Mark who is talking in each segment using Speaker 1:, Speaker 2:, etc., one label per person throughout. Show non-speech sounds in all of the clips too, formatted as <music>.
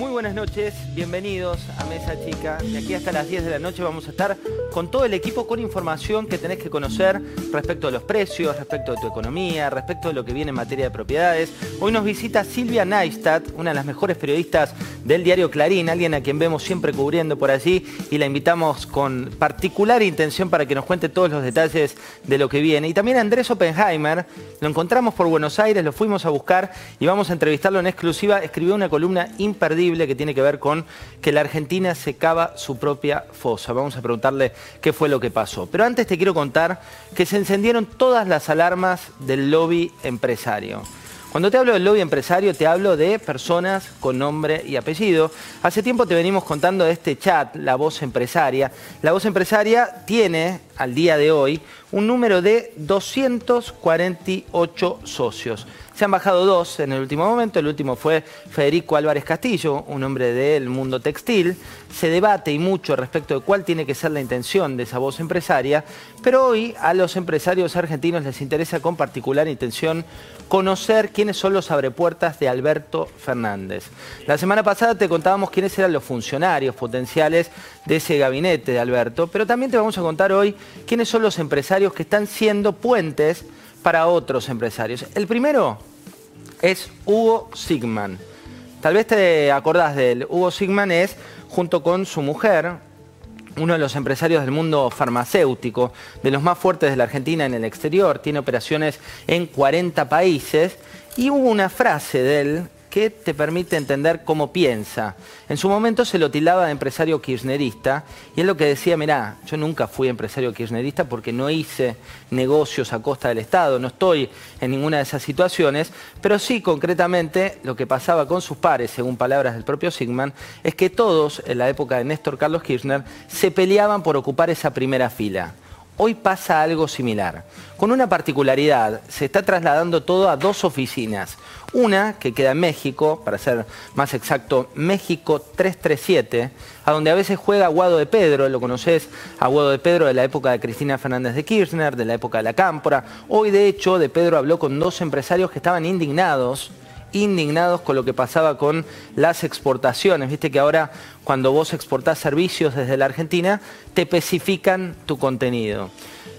Speaker 1: Muy buenas noches, bienvenidos a Mesa Chica. De aquí hasta las 10 de la noche vamos a estar con todo el equipo con información que tenés que conocer respecto a los precios, respecto de tu economía, respecto de lo que viene en materia de propiedades. Hoy nos visita Silvia Neistat, una de las mejores periodistas del diario Clarín, alguien a quien vemos siempre cubriendo por allí y la invitamos con particular intención para que nos cuente todos los detalles de lo que viene. Y también Andrés Oppenheimer, lo encontramos por Buenos Aires, lo fuimos a buscar y vamos a entrevistarlo en exclusiva. Escribió una columna imperdible que tiene que ver con que la Argentina se cava su propia fosa. Vamos a preguntarle qué fue lo que pasó. Pero antes te quiero contar que se encendieron todas las alarmas del lobby empresario. Cuando te hablo del lobby empresario, te hablo de personas con nombre y apellido. Hace tiempo te venimos contando de este chat, La Voz Empresaria. La Voz Empresaria tiene, al día de hoy, un número de 248 socios. Se han bajado dos en el último momento. El último fue Federico Álvarez Castillo, un hombre del mundo textil. Se debate y mucho respecto de cuál tiene que ser la intención de esa voz empresaria, pero hoy a los empresarios argentinos les interesa con particular intención conocer quiénes son los abrepuertas de Alberto Fernández. La semana pasada te contábamos quiénes eran los funcionarios potenciales de ese gabinete de Alberto, pero también te vamos a contar hoy quiénes son los empresarios que están siendo puentes para otros empresarios. El primero es Hugo Sigman. Tal vez te acordás de él. Hugo Sigman es, junto con su mujer, uno de los empresarios del mundo farmacéutico, de los más fuertes de la Argentina en el exterior, tiene operaciones en 40 países, y hubo una frase de él que te permite entender cómo piensa. En su momento se lo tildaba de empresario kirchnerista y es lo que decía, mirá, yo nunca fui empresario kirchnerista porque no hice negocios a costa del Estado, no estoy en ninguna de esas situaciones, pero sí concretamente lo que pasaba con sus pares, según palabras del propio Sigman, es que todos en la época de Néstor Carlos Kirchner se peleaban por ocupar esa primera fila. Hoy pasa algo similar. Con una particularidad, se está trasladando todo a dos oficinas. Una que queda en México, para ser más exacto, México 337, a donde a veces juega Aguado de Pedro, lo conoces, Aguado de Pedro de la época de Cristina Fernández de Kirchner, de la época de la Cámpora. Hoy, de hecho, de Pedro habló con dos empresarios que estaban indignados indignados con lo que pasaba con las exportaciones. Viste que ahora cuando vos exportás servicios desde la Argentina, te especifican tu contenido.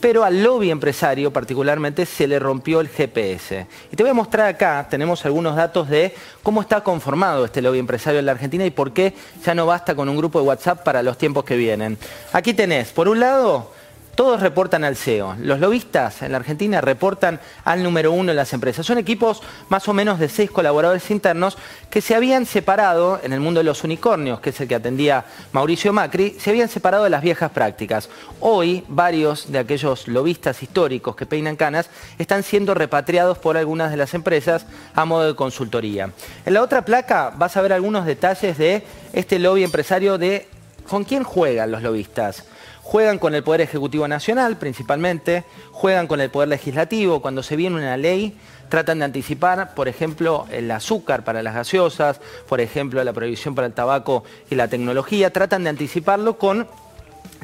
Speaker 1: Pero al lobby empresario particularmente se le rompió el GPS. Y te voy a mostrar acá, tenemos algunos datos de cómo está conformado este lobby empresario en la Argentina y por qué ya no basta con un grupo de WhatsApp para los tiempos que vienen. Aquí tenés, por un lado, todos reportan al CEO. Los lobistas en la Argentina reportan al número uno en las empresas. Son equipos más o menos de seis colaboradores internos que se habían separado en el mundo de los unicornios, que es el que atendía Mauricio Macri, se habían separado de las viejas prácticas. Hoy varios de aquellos lobistas históricos que peinan canas están siendo repatriados por algunas de las empresas a modo de consultoría. En la otra placa vas a ver algunos detalles de este lobby empresario de con quién juegan los lobistas juegan con el Poder Ejecutivo Nacional principalmente, juegan con el Poder Legislativo, cuando se viene una ley tratan de anticipar, por ejemplo, el azúcar para las gaseosas, por ejemplo, la prohibición para el tabaco y la tecnología, tratan de anticiparlo con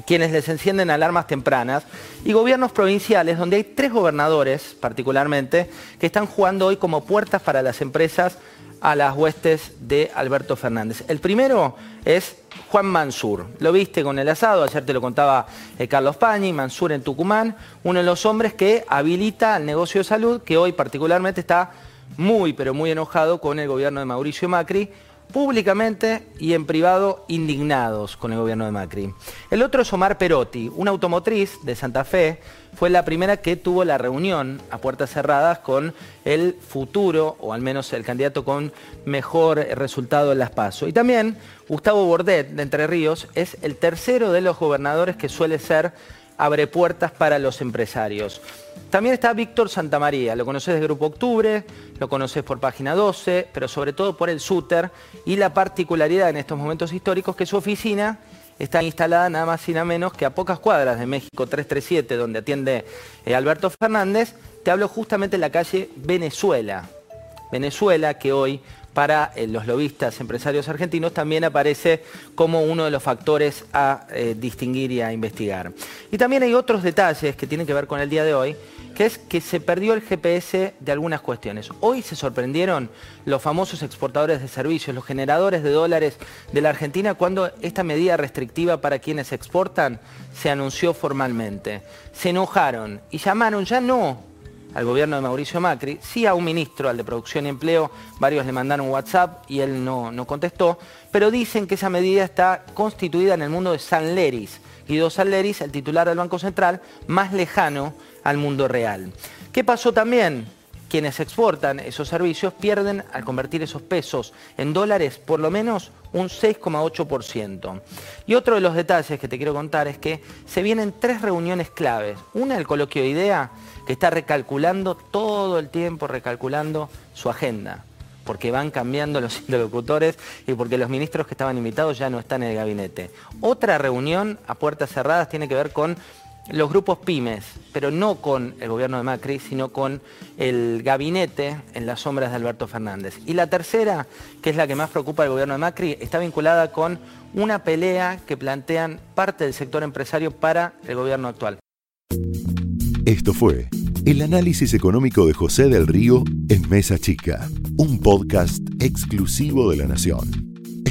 Speaker 1: quienes les encienden alarmas tempranas, y gobiernos provinciales, donde hay tres gobernadores particularmente, que están jugando hoy como puertas para las empresas a las huestes de Alberto Fernández. El primero es Juan Mansur. Lo viste con el asado, ayer te lo contaba eh, Carlos Pañi, Mansur en Tucumán, uno de los hombres que habilita el negocio de salud, que hoy particularmente está muy, pero muy enojado con el gobierno de Mauricio Macri, públicamente y en privado indignados con el gobierno de Macri. El otro es Omar Perotti, una automotriz de Santa Fe, fue la primera que tuvo la reunión a puertas cerradas con el futuro, o al menos el candidato con mejor resultado en las PASO. Y también Gustavo Bordet, de Entre Ríos, es el tercero de los gobernadores que suele ser abre puertas para los empresarios. También está Víctor Santamaría, lo conoces de Grupo Octubre, lo conoces por Página 12, pero sobre todo por el SUTER y la particularidad en estos momentos históricos que su oficina está instalada nada más y nada menos que a pocas cuadras de México 337, donde atiende eh, Alberto Fernández. Te hablo justamente en la calle Venezuela. Venezuela, que hoy para eh, los lobistas empresarios argentinos, también aparece como uno de los factores a eh, distinguir y a investigar. Y también hay otros detalles que tienen que ver con el día de hoy, que es que se perdió el GPS de algunas cuestiones. Hoy se sorprendieron los famosos exportadores de servicios, los generadores de dólares de la Argentina, cuando esta medida restrictiva para quienes exportan se anunció formalmente. Se enojaron y llamaron ya no al gobierno de Mauricio Macri, sí a un ministro, al de Producción y Empleo, varios le mandaron WhatsApp y él no, no contestó, pero dicen que esa medida está constituida en el mundo de San Leris, Guido San Leris, el titular del Banco Central, más lejano al mundo real. ¿Qué pasó también? Quienes exportan esos servicios pierden al convertir esos pesos en dólares por lo menos un 6,8%. Y otro de los detalles que te quiero contar es que se vienen tres reuniones claves. Una, el coloquio de idea, que está recalculando todo el tiempo, recalculando su agenda porque van cambiando los <laughs> interlocutores y porque los ministros que estaban invitados ya no están en el gabinete. Otra reunión a puertas cerradas tiene que ver con los grupos pymes, pero no con el gobierno de Macri, sino con el gabinete en las sombras de Alberto Fernández. Y la tercera, que es la que más preocupa al gobierno de Macri, está vinculada con una pelea que plantean parte del sector empresario para el gobierno actual.
Speaker 2: Esto fue el análisis económico de José del Río en Mesa Chica, un podcast exclusivo de La Nación.